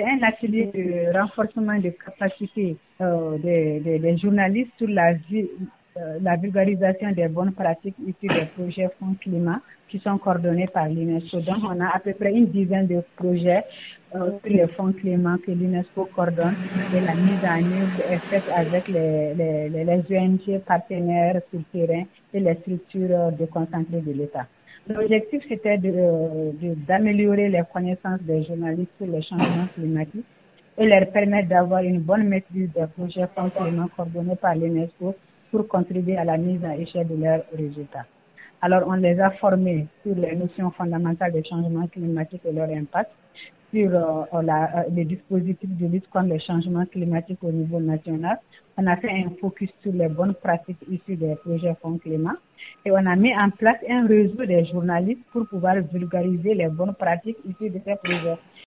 c'est un atelier de renforcement des capacités euh, des, des, journalistes sur la, euh, la vulgarisation des bonnes pratiques issues des projets Fonds Climat qui sont coordonnés par l'UNESCO. Donc, on a à peu près une dizaine de projets euh, sur les fonds climat que l'UNESCO coordonne et la mise en œuvre est faite avec les, les, les ONG partenaires sur le terrain et les structures déconcentrées de l'État. L'objectif, c'était d'améliorer de, de, les connaissances des journalistes sur les changements climatiques et leur permettre d'avoir une bonne maîtrise des projets climat coordonnés par l'UNESCO pour contribuer à la mise à échelle de leurs résultats. Alors, on les a formés sur les notions fondamentales des changements climatiques et leur impact, sur euh, euh, les dispositifs de lutte contre les changements climatiques au niveau national. On a fait un focus sur les bonnes pratiques issues des projets Fonds Climat et on a mis en place un réseau des journalistes pour pouvoir vulgariser les bonnes pratiques issues de ces projets.